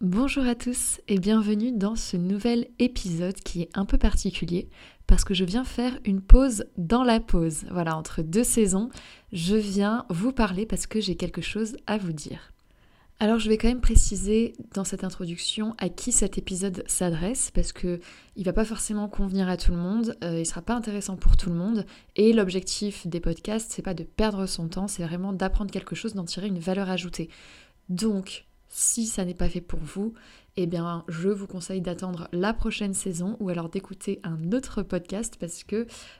Bonjour à tous et bienvenue dans ce nouvel épisode qui est un peu particulier parce que je viens faire une pause dans la pause. Voilà, entre deux saisons, je viens vous parler parce que j'ai quelque chose à vous dire. Alors je vais quand même préciser dans cette introduction à qui cet épisode s'adresse parce que il va pas forcément convenir à tout le monde, euh, il sera pas intéressant pour tout le monde et l'objectif des podcasts c'est pas de perdre son temps, c'est vraiment d'apprendre quelque chose, d'en tirer une valeur ajoutée. Donc si ça n'est pas fait pour vous, eh bien, je vous conseille d'attendre la prochaine saison ou alors d'écouter un autre podcast parce que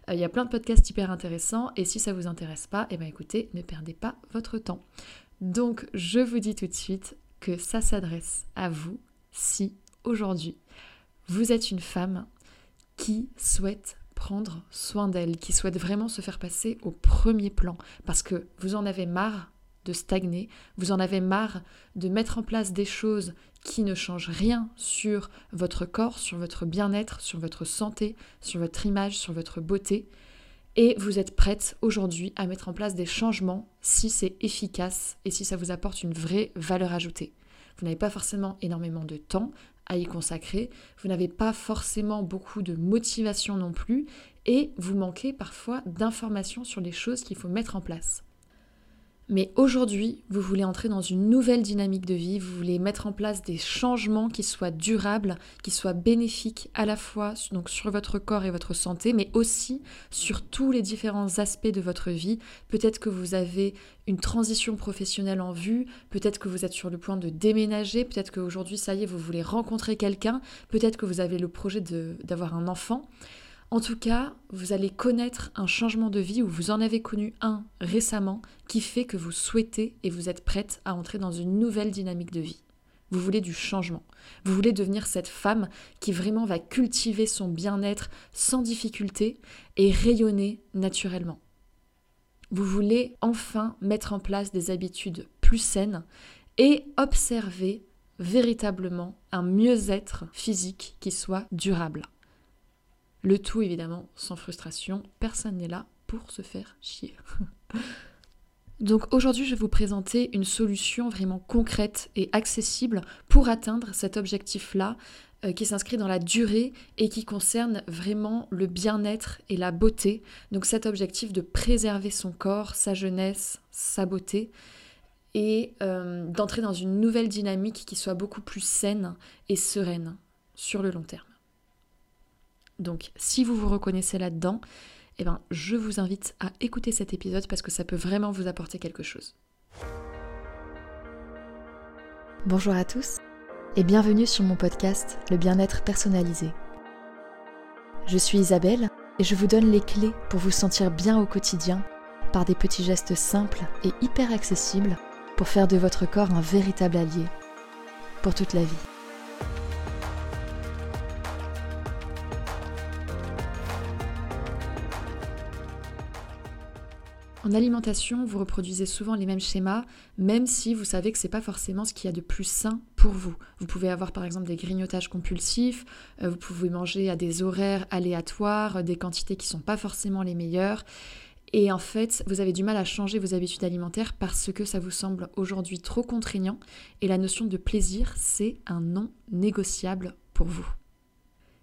euh, il y a plein de podcasts hyper intéressants et si ça vous intéresse pas, eh bien écoutez, ne perdez pas votre temps. Donc, je vous dis tout de suite que ça s'adresse à vous si aujourd'hui vous êtes une femme qui souhaite prendre soin d'elle, qui souhaite vraiment se faire passer au premier plan parce que vous en avez marre de stagner, vous en avez marre de mettre en place des choses qui ne changent rien sur votre corps, sur votre bien-être, sur votre santé, sur votre image, sur votre beauté, et vous êtes prête aujourd'hui à mettre en place des changements si c'est efficace et si ça vous apporte une vraie valeur ajoutée. Vous n'avez pas forcément énormément de temps à y consacrer, vous n'avez pas forcément beaucoup de motivation non plus, et vous manquez parfois d'informations sur les choses qu'il faut mettre en place. Mais aujourd'hui, vous voulez entrer dans une nouvelle dynamique de vie, vous voulez mettre en place des changements qui soient durables, qui soient bénéfiques à la fois donc sur votre corps et votre santé, mais aussi sur tous les différents aspects de votre vie. Peut-être que vous avez une transition professionnelle en vue, peut-être que vous êtes sur le point de déménager, peut-être qu'aujourd'hui, ça y est, vous voulez rencontrer quelqu'un, peut-être que vous avez le projet d'avoir un enfant. En tout cas, vous allez connaître un changement de vie ou vous en avez connu un récemment qui fait que vous souhaitez et vous êtes prête à entrer dans une nouvelle dynamique de vie. Vous voulez du changement. Vous voulez devenir cette femme qui vraiment va cultiver son bien-être sans difficulté et rayonner naturellement. Vous voulez enfin mettre en place des habitudes plus saines et observer véritablement un mieux-être physique qui soit durable. Le tout évidemment sans frustration, personne n'est là pour se faire chier. Donc aujourd'hui, je vais vous présenter une solution vraiment concrète et accessible pour atteindre cet objectif-là euh, qui s'inscrit dans la durée et qui concerne vraiment le bien-être et la beauté. Donc cet objectif de préserver son corps, sa jeunesse, sa beauté et euh, d'entrer dans une nouvelle dynamique qui soit beaucoup plus saine et sereine sur le long terme. Donc si vous vous reconnaissez là-dedans, eh ben, je vous invite à écouter cet épisode parce que ça peut vraiment vous apporter quelque chose. Bonjour à tous et bienvenue sur mon podcast Le bien-être personnalisé. Je suis Isabelle et je vous donne les clés pour vous sentir bien au quotidien par des petits gestes simples et hyper accessibles pour faire de votre corps un véritable allié pour toute la vie. En alimentation, vous reproduisez souvent les mêmes schémas, même si vous savez que c'est pas forcément ce qu'il y a de plus sain pour vous. Vous pouvez avoir par exemple des grignotages compulsifs, euh, vous pouvez manger à des horaires aléatoires, des quantités qui sont pas forcément les meilleures. Et en fait, vous avez du mal à changer vos habitudes alimentaires parce que ça vous semble aujourd'hui trop contraignant. Et la notion de plaisir, c'est un non négociable pour vous.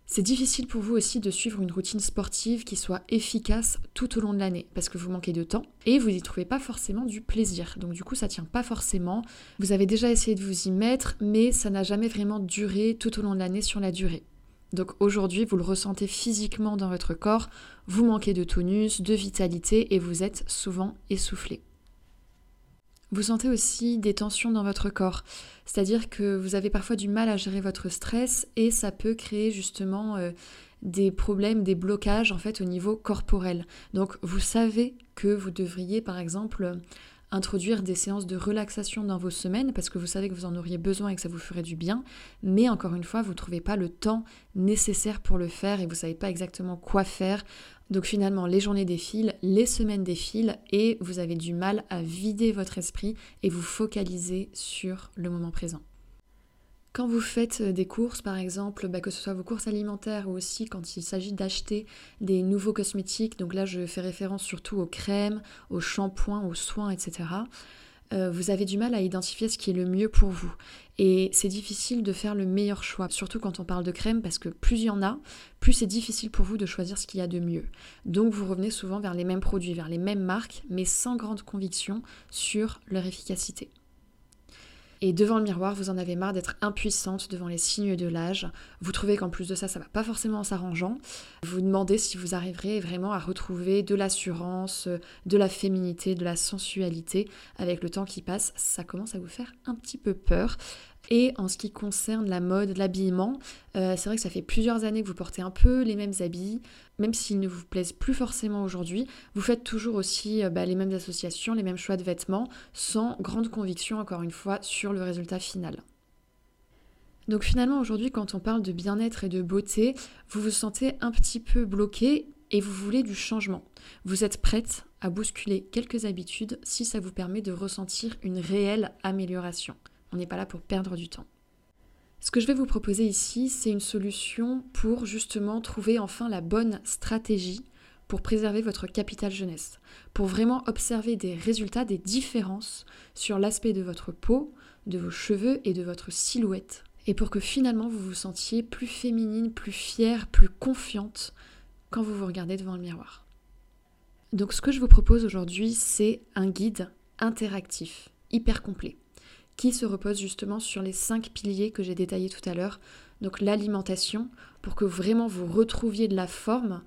C'est difficile pour vous aussi de suivre une routine sportive qui soit efficace tout au long de l'année parce que vous manquez de temps et vous n'y trouvez pas forcément du plaisir. Donc du coup, ça tient pas forcément. Vous avez déjà essayé de vous y mettre, mais ça n'a jamais vraiment duré tout au long de l'année sur la durée. Donc aujourd'hui, vous le ressentez physiquement dans votre corps, vous manquez de tonus, de vitalité et vous êtes souvent essoufflé. Vous sentez aussi des tensions dans votre corps, c'est-à-dire que vous avez parfois du mal à gérer votre stress et ça peut créer justement euh, des problèmes, des blocages en fait au niveau corporel. Donc vous savez que vous devriez par exemple introduire des séances de relaxation dans vos semaines parce que vous savez que vous en auriez besoin et que ça vous ferait du bien, mais encore une fois, vous ne trouvez pas le temps nécessaire pour le faire et vous ne savez pas exactement quoi faire. Donc finalement, les journées défilent, les semaines défilent et vous avez du mal à vider votre esprit et vous focaliser sur le moment présent. Quand vous faites des courses, par exemple, bah, que ce soit vos courses alimentaires ou aussi quand il s'agit d'acheter des nouveaux cosmétiques, donc là je fais référence surtout aux crèmes, aux shampoings, aux soins, etc. euh, vous avez du mal à identifier ce qui est le mieux pour vous. Et c'est difficile de faire le meilleur choix, surtout quand on parle de crème, parce que plus il y en a, plus c'est difficile pour vous de choisir ce qu'il y a de mieux. Donc vous revenez souvent vers les mêmes produits, vers les mêmes marques, mais sans grande conviction sur leur efficacité. Et devant le miroir, vous en avez marre d'être impuissante devant les signes de l'âge. Vous trouvez qu'en plus de ça, ça va pas forcément en s'arrangeant. Vous demandez si vous arriverez vraiment à retrouver de l'assurance, de la féminité, de la sensualité avec le temps qui passe. Ça commence à vous faire un petit peu peur. Et en ce qui concerne la mode, l'habillement, euh, c'est vrai que ça fait plusieurs années que vous portez un peu les mêmes habits, même s'ils ne vous plaisent plus forcément aujourd'hui. Vous faites toujours aussi euh, bah, les mêmes associations, les mêmes choix de vêtements, sans grande conviction, encore une fois, sur le résultat final. Donc finalement aujourd'hui quand on parle de bien-être et de beauté, vous vous sentez un petit peu bloqué et vous voulez du changement. Vous êtes prête à bousculer quelques habitudes si ça vous permet de ressentir une réelle amélioration. On n'est pas là pour perdre du temps. Ce que je vais vous proposer ici, c'est une solution pour justement trouver enfin la bonne stratégie pour préserver votre capital jeunesse, pour vraiment observer des résultats, des différences sur l'aspect de votre peau, de vos cheveux et de votre silhouette, et pour que finalement vous vous sentiez plus féminine, plus fière, plus confiante quand vous vous regardez devant le miroir. Donc ce que je vous propose aujourd'hui, c'est un guide interactif, hyper complet qui se repose justement sur les cinq piliers que j'ai détaillés tout à l'heure. Donc l'alimentation, pour que vraiment vous retrouviez de la forme,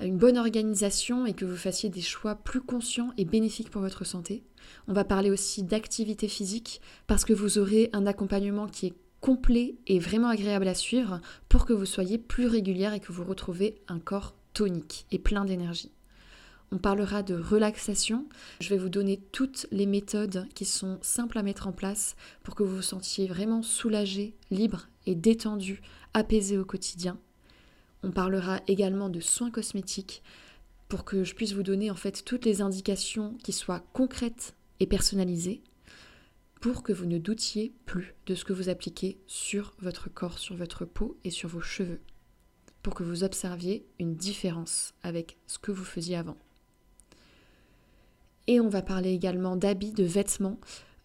une bonne organisation et que vous fassiez des choix plus conscients et bénéfiques pour votre santé. On va parler aussi d'activité physique parce que vous aurez un accompagnement qui est complet et vraiment agréable à suivre pour que vous soyez plus régulière et que vous retrouvez un corps tonique et plein d'énergie. On parlera de relaxation. Je vais vous donner toutes les méthodes qui sont simples à mettre en place pour que vous vous sentiez vraiment soulagé, libre et détendu, apaisé au quotidien. On parlera également de soins cosmétiques pour que je puisse vous donner en fait toutes les indications qui soient concrètes et personnalisées pour que vous ne doutiez plus de ce que vous appliquez sur votre corps, sur votre peau et sur vos cheveux, pour que vous observiez une différence avec ce que vous faisiez avant. Et on va parler également d'habits, de vêtements.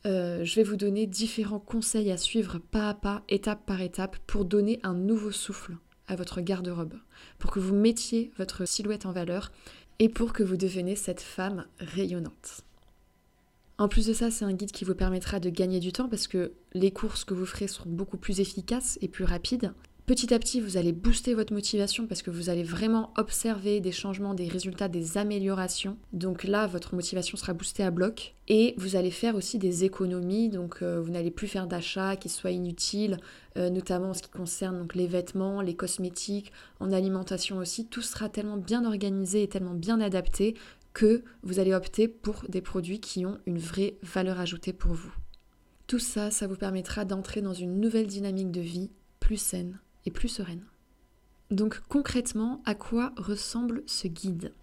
Euh, je vais vous donner différents conseils à suivre pas à pas, étape par étape, pour donner un nouveau souffle à votre garde-robe, pour que vous mettiez votre silhouette en valeur et pour que vous deveniez cette femme rayonnante. En plus de ça, c'est un guide qui vous permettra de gagner du temps parce que les courses que vous ferez seront beaucoup plus efficaces et plus rapides. Petit à petit, vous allez booster votre motivation parce que vous allez vraiment observer des changements, des résultats, des améliorations. Donc là, votre motivation sera boostée à bloc. Et vous allez faire aussi des économies, donc euh, vous n'allez plus faire d'achats qui soient inutiles, euh, notamment en ce qui concerne les vêtements, les cosmétiques, en alimentation aussi. Tout sera tellement bien organisé et tellement bien adapté que vous allez opter pour des produits qui ont une vraie valeur ajoutée pour vous. Tout ça, ça vous permettra d'entrer dans une nouvelle dynamique de vie plus saine, plus sereine. Donc concrètement, à quoi ressemble ce guide?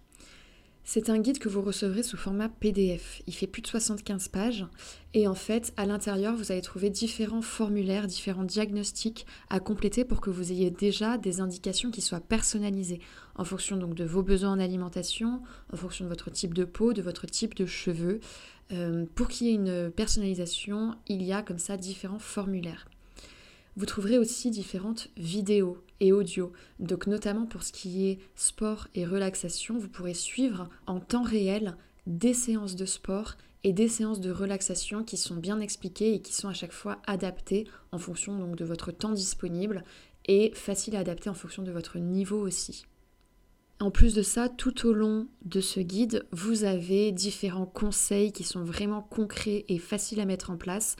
C'est un guide que vous recevrez sous format PDF. Il fait plus de 75 pages et en fait, à l'intérieur, vous allez trouver différents formulaires, différents diagnostics à compléter pour que vous ayez déjà des indications qui soient personnalisées en fonction donc de vos besoins en alimentation, en fonction de votre type de peau, de votre type de cheveux. Euh, pour qu'il y ait une personnalisation, il y a comme ça différents formulaires. Vous trouverez aussi différentes vidéos et audios. Donc notamment pour ce qui est sport et relaxation, vous pourrez suivre en temps réel des séances de sport et des séances de relaxation qui sont bien expliquées et qui sont à chaque fois adaptées en fonction donc de votre temps disponible et faciles à adapter en fonction de votre niveau aussi. En plus de ça, tout au long de ce guide, vous avez différents conseils qui sont vraiment concrets et faciles à mettre en place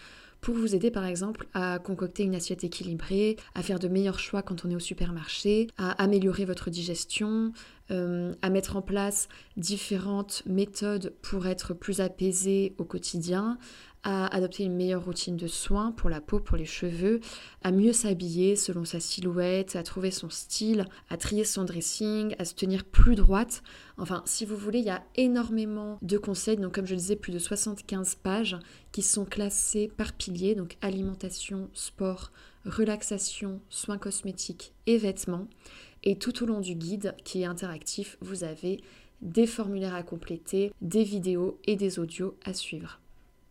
pour vous aider par exemple à concocter une assiette équilibrée, à faire de meilleurs choix quand on est au supermarché, à améliorer votre digestion, euh, à mettre en place différentes méthodes pour être plus apaisé au quotidien, à adopter une meilleure routine de soins pour la peau, pour les cheveux, à mieux s'habiller selon sa silhouette, à trouver son style, à trier son dressing, à se tenir plus droite. Enfin, si vous voulez, il y a énormément de conseils, donc comme je disais, plus de 75 pages qui sont classées par piliers, donc alimentation, sport, relaxation, soins cosmétiques et vêtements. Et tout au long du guide qui est interactif, vous avez des formulaires à compléter, des vidéos et des audios à suivre.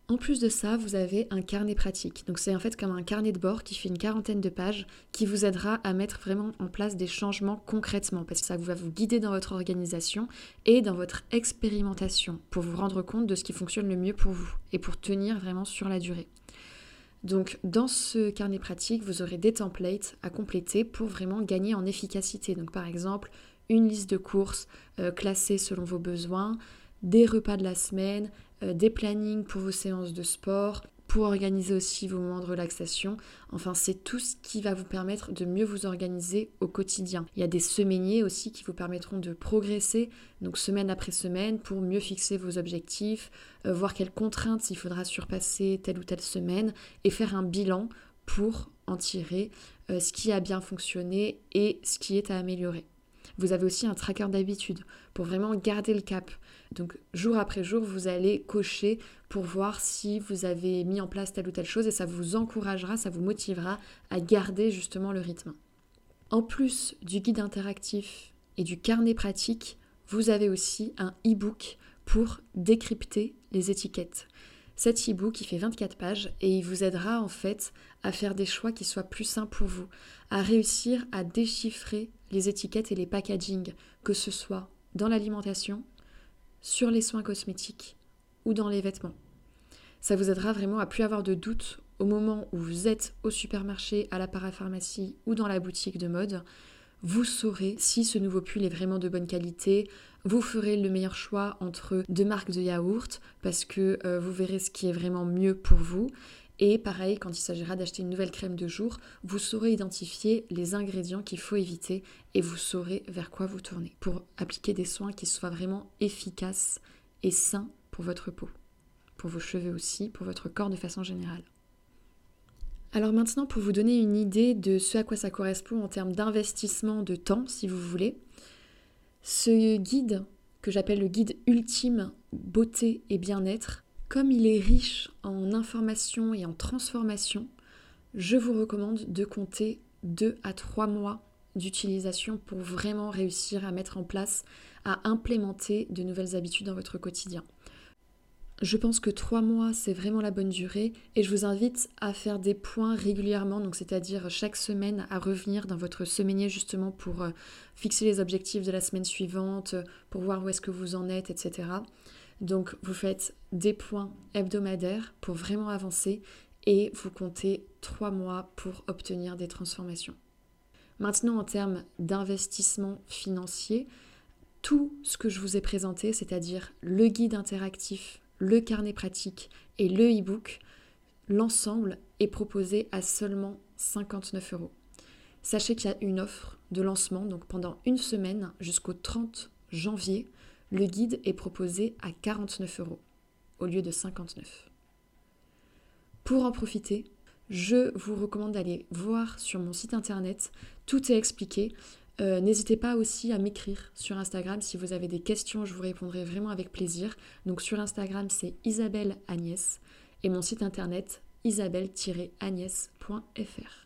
En plus de ça, vous avez un carnet pratique. Donc c'est en fait comme un carnet de bord qui fait une quarantaine de pages qui vous aidera à mettre vraiment en place des changements concrètement parce que ça va vous guider dans votre organisation et dans votre expérimentation pour vous rendre compte de ce qui fonctionne le mieux pour vous et pour tenir vraiment sur la durée. Donc dans ce carnet pratique, vous aurez des templates à compléter pour vraiment gagner en efficacité. Donc par exemple, une liste de courses euh, classée selon vos besoins, des repas de la semaine, euh, des plannings pour vos séances de sport, pour organiser aussi vos moments de relaxation. Enfin, c'est tout ce qui va vous permettre de mieux vous organiser au quotidien. Il y a des semainiers aussi qui vous permettront de progresser, donc semaine après semaine, pour mieux fixer vos objectifs, euh, voir quelles contraintes il faudra surpasser telle ou telle semaine, et faire un bilan pour en tirer euh, ce qui a bien fonctionné et ce qui est à améliorer. Vous avez aussi un tracker d'habitude pour vraiment garder le cap. Donc jour après jour, vous allez cocher pour voir si vous avez mis en place telle ou telle chose et ça vous encouragera, ça vous motivera à garder justement le rythme. En plus du guide interactif et du carnet pratique, vous avez aussi un e-book pour décrypter les étiquettes. Cet e-book, fait 24 pages et il vous aidera en fait à faire des choix qui soient plus simples pour vous, à réussir à déchiffrer les étiquettes et les packaging, que ce soit dans l'alimentation, sur les soins cosmétiques ou dans les vêtements. Ça vous aidera vraiment à plus avoir de doutes au moment où vous êtes au supermarché, à la parapharmacie ou dans la boutique de mode. Vous saurez si ce nouveau pull est vraiment de bonne qualité. Vous ferez le meilleur choix entre deux marques de yaourt parce que euh, vous verrez ce qui est vraiment mieux pour vous. Et pareil, quand il s'agira d'acheter une nouvelle crème de jour, vous saurez identifier les ingrédients qu'il faut éviter et vous saurez vers quoi vous tourner pour appliquer des soins qui soient vraiment efficaces et sains pour votre peau, pour vos cheveux aussi, pour votre corps de façon générale. Alors maintenant, pour vous donner une idée de ce à quoi ça correspond en termes d'investissement de temps, si vous voulez, ce guide que j'appelle le guide ultime beauté et bien-être, comme il est riche en informations et en transformations, je vous recommande de compter 2 à 3 mois d'utilisation pour vraiment réussir à mettre en place, à implémenter de nouvelles habitudes dans votre quotidien. Je pense que 3 mois, c'est vraiment la bonne durée et je vous invite à faire des points régulièrement, donc c'est-à-dire chaque semaine à revenir dans votre semainier justement pour euh, fixer les objectifs de la semaine suivante, pour voir où est-ce que vous en êtes, etc. Donc vous faites des points hebdomadaires pour vraiment avancer et vous comptez trois mois pour obtenir des transformations. Maintenant en termes d'investissement financier, tout ce que je vous ai présenté, c'est-à-dire le guide interactif, le carnet pratique et le e-book, l'ensemble est proposé à seulement 59 euros. Sachez qu'il y a une offre de lancement, donc pendant une semaine jusqu'au 30 janvier, le guide est proposé à 49 euros au lieu de 59. Pour en profiter, je vous recommande d'aller voir sur mon site internet, tout est expliqué. Euh, n'hésitez pas aussi à m'écrire sur Instagram si vous avez des questions, je vous répondrai vraiment avec plaisir. Donc sur Instagram, c'est Isabelle Agnès et mon site internet isabelle-agnès.fr.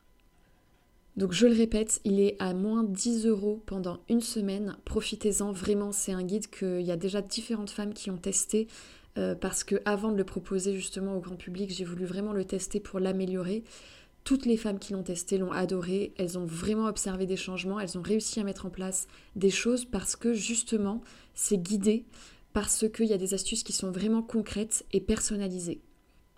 Donc je le répète, il est à moins 10 euros pendant une semaine. Profitez-en, vraiment, c'est un guide qu'il y a déjà différentes femmes qui ont testé. Euh, parce que avant de le proposer justement au grand public, j'ai voulu vraiment le tester pour l'améliorer. Toutes les femmes qui l'ont testé l'ont adoré, elles ont vraiment observé des changements, elles ont réussi à mettre en place des choses parce que justement c'est guidé, parce qu'il y a des astuces qui sont vraiment concrètes et personnalisées.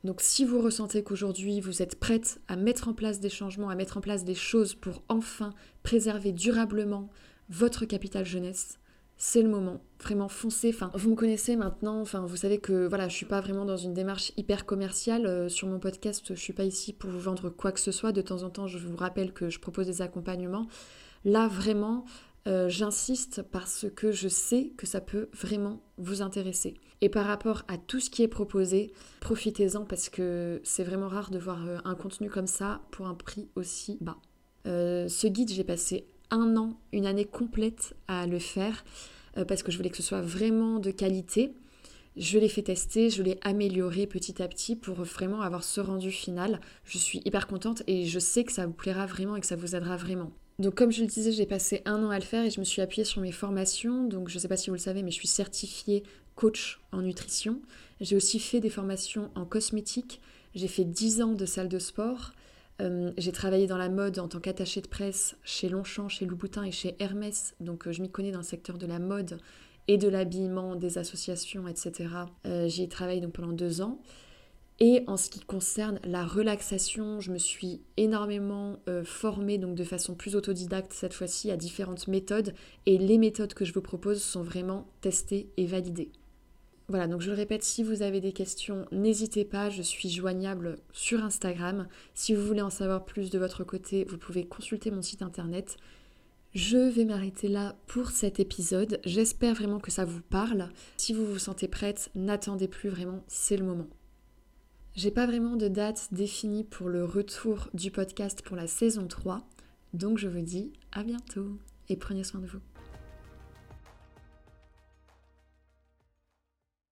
Donc si vous ressentez qu'aujourd'hui vous êtes prête à mettre en place des changements, à mettre en place des choses pour enfin préserver durablement votre capital jeunesse, c'est le moment. Vraiment foncez. Enfin, vous me connaissez maintenant. Enfin, vous savez que voilà, je suis pas vraiment dans une démarche hyper commerciale euh, sur mon podcast. Je suis pas ici pour vous vendre quoi que ce soit. De temps en temps, je vous rappelle que je propose des accompagnements. Là, vraiment, euh, j'insiste parce que je sais que ça peut vraiment vous intéresser. Et par rapport à tout ce qui est proposé, profitez-en parce que c'est vraiment rare de voir euh, un contenu comme ça pour un prix aussi bas. Euh, ce guide, j'ai passé un an, une année complète à le faire parce que je voulais que ce soit vraiment de qualité. Je l'ai fait tester, je l'ai amélioré petit à petit pour vraiment avoir ce rendu final. Je suis hyper contente et je sais que ça vous plaira vraiment et que ça vous aidera vraiment. Donc comme je le disais, j'ai passé un an à le faire et je me suis appuyée sur mes formations. Donc je ne sais pas si vous le savez, mais je suis certifiée coach en nutrition. J'ai aussi fait des formations en cosmétique. J'ai fait 10 ans de salle de sport. Euh, j'ai travaillé dans la mode en tant qu'attachée de presse chez Longchamp, chez Louboutin et chez Hermès. Donc euh, je m'y connais dans le secteur de la mode et de l'habillement, des associations, etc. Euh, j'y ai travaillé donc pendant deux ans. Et en ce qui concerne la relaxation, je me suis énormément formée donc de façon plus autodidacte cette fois-ci à différentes méthodes. Et les méthodes que je vous propose sont vraiment testées et validées. Voilà, donc je le répète, si vous avez des questions, n'hésitez pas, je suis joignable sur Instagram. Si vous voulez en savoir plus de votre côté, vous pouvez consulter mon site internet. Je vais m'arrêter là pour cet épisode. J'espère vraiment que ça vous parle. Si vous vous sentez prête, n'attendez plus vraiment, c'est le moment. J'ai pas vraiment de date définie pour le retour du podcast pour la saison 3, donc je vous dis à bientôt et prenez soin de vous.